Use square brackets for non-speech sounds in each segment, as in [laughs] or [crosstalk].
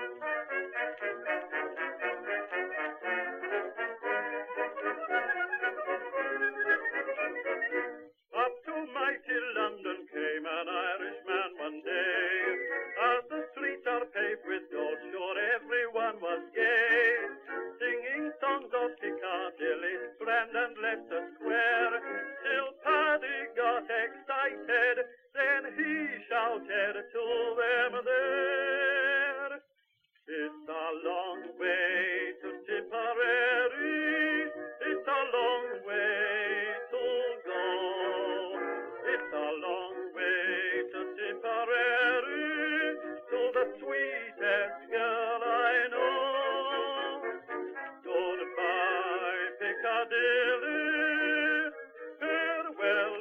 Up to mighty London came an Irishman one day. As the streets are paved with gold, sure everyone was gay. Singing songs of Piccadilly, friend and sweetest girl I know. Farewell.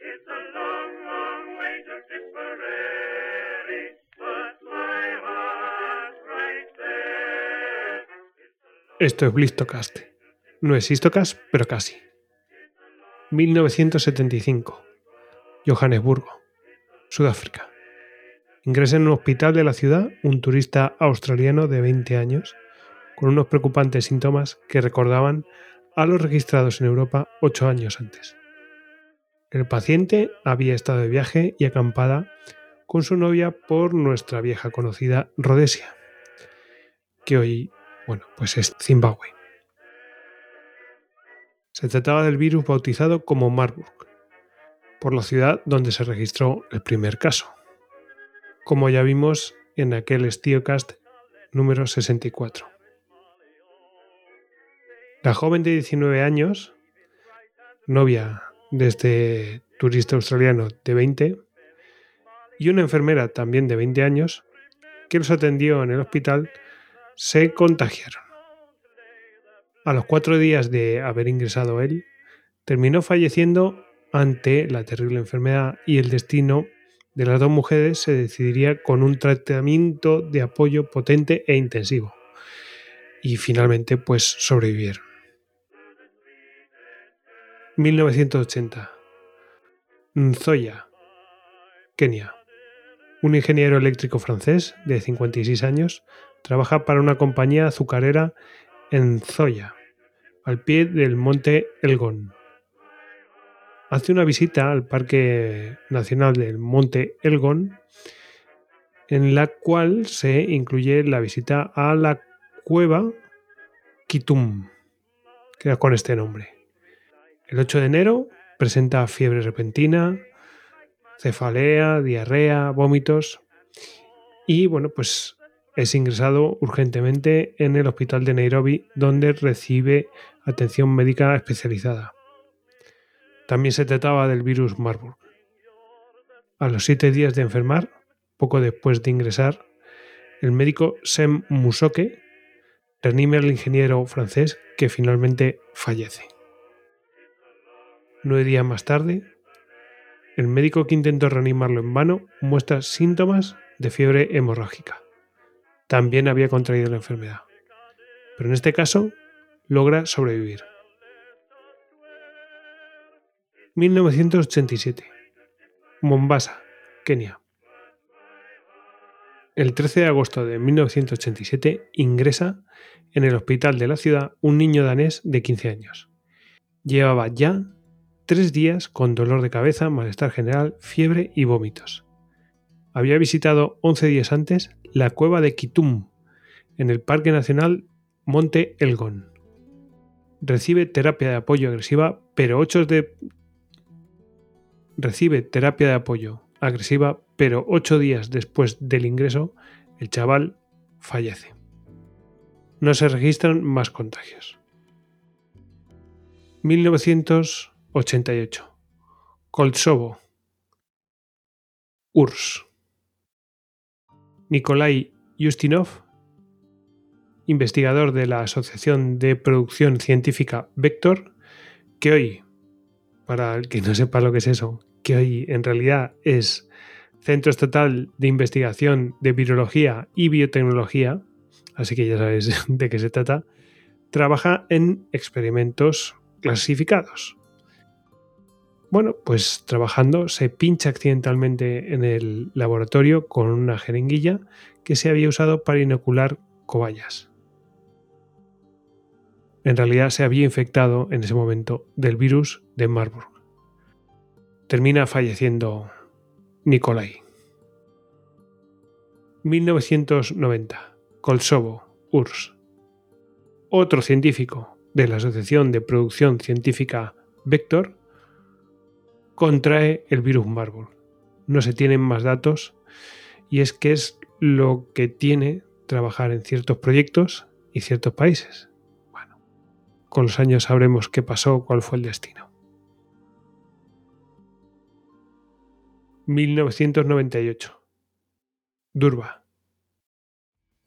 It's a long, long way to. Esto es Blistocast. No es pero casi. 1975. Johannesburgo, Sudáfrica. Ingresa en un hospital de la ciudad un turista australiano de 20 años con unos preocupantes síntomas que recordaban a los registrados en Europa ocho años antes. El paciente había estado de viaje y acampada con su novia por nuestra vieja conocida Rhodesia, que hoy, bueno, pues es Zimbabue. Se trataba del virus bautizado como Marburg, por la ciudad donde se registró el primer caso, como ya vimos en aquel Stiocast número 64. La joven de 19 años, novia de este turista australiano de 20, y una enfermera también de 20 años, que los atendió en el hospital, se contagiaron. A los cuatro días de haber ingresado él, terminó falleciendo ante la terrible enfermedad y el destino de las dos mujeres se decidiría con un tratamiento de apoyo potente e intensivo. Y finalmente, pues sobrevivieron. 1980. Nzoya, Kenia. Un ingeniero eléctrico francés de 56 años trabaja para una compañía azucarera en Nzoya, al pie del monte Elgon. Hace una visita al Parque Nacional del Monte Elgon, en la cual se incluye la visita a la cueva Kitum, que con este nombre. El 8 de enero presenta fiebre repentina, cefalea, diarrea, vómitos y bueno, pues es ingresado urgentemente en el hospital de Nairobi donde recibe atención médica especializada. También se trataba del virus Marburg. A los siete días de enfermar, poco después de ingresar, el médico Sem Musoke reanima al ingeniero francés que finalmente fallece. Nueve días más tarde, el médico que intentó reanimarlo en vano muestra síntomas de fiebre hemorrágica. También había contraído la enfermedad. Pero en este caso, logra sobrevivir. 1987. Mombasa, Kenia. El 13 de agosto de 1987 ingresa en el hospital de la ciudad un niño danés de 15 años. Llevaba ya tres días con dolor de cabeza, malestar general, fiebre y vómitos. Había visitado 11 días antes la cueva de Kitum, en el Parque Nacional Monte Elgon. Recibe terapia de apoyo agresiva, pero 8 de recibe terapia de apoyo agresiva, pero ocho días después del ingreso, el chaval fallece. No se registran más contagios. 1988. Koltsovo. URSS. Nikolai Justinov, investigador de la Asociación de Producción Científica Vector, que hoy, para el que no sepa lo que es eso, que hoy en realidad es Centro Estatal de Investigación de Virología y Biotecnología, así que ya sabéis [laughs] de qué se trata, trabaja en experimentos clasificados. Bueno, pues trabajando se pincha accidentalmente en el laboratorio con una jeringuilla que se había usado para inocular cobayas. En realidad se había infectado en ese momento del virus de Marburg. Termina falleciendo Nikolai. 1990. Kolsovo, URSS. Otro científico de la Asociación de Producción Científica Vector contrae el virus Marburg. No se tienen más datos y es que es lo que tiene trabajar en ciertos proyectos y ciertos países. Con los años sabremos qué pasó, cuál fue el destino. 1998. Durba.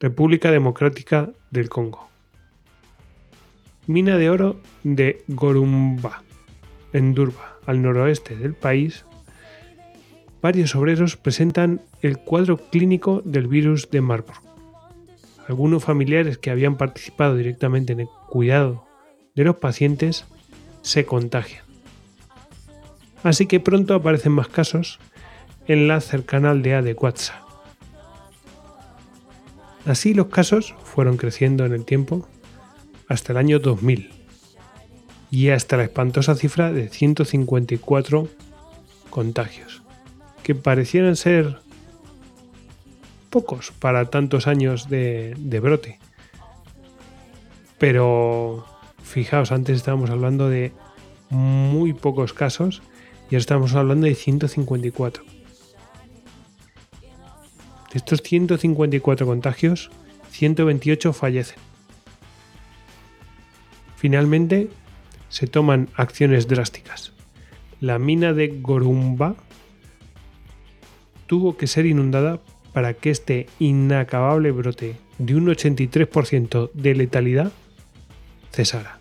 República Democrática del Congo. Mina de oro de Gorumba, en Durba, al noroeste del país, varios obreros presentan el cuadro clínico del virus de Marburg. Algunos familiares que habían participado directamente en el cuidado de los pacientes se contagian. Así que pronto aparecen más casos en la cercana aldea de Quatsa. Así los casos fueron creciendo en el tiempo hasta el año 2000 y hasta la espantosa cifra de 154 contagios, que parecieran ser pocos para tantos años de, brote. Pero fijaos, antes estábamos hablando de muy pocos casos y ahora estamos hablando de 154. De estos 154 contagios, 128 fallecen. Finalmente, se toman acciones drásticas. La mina de Gorumba tuvo que ser inundada para que este inacabable brote de un 83% de letalidad cesara.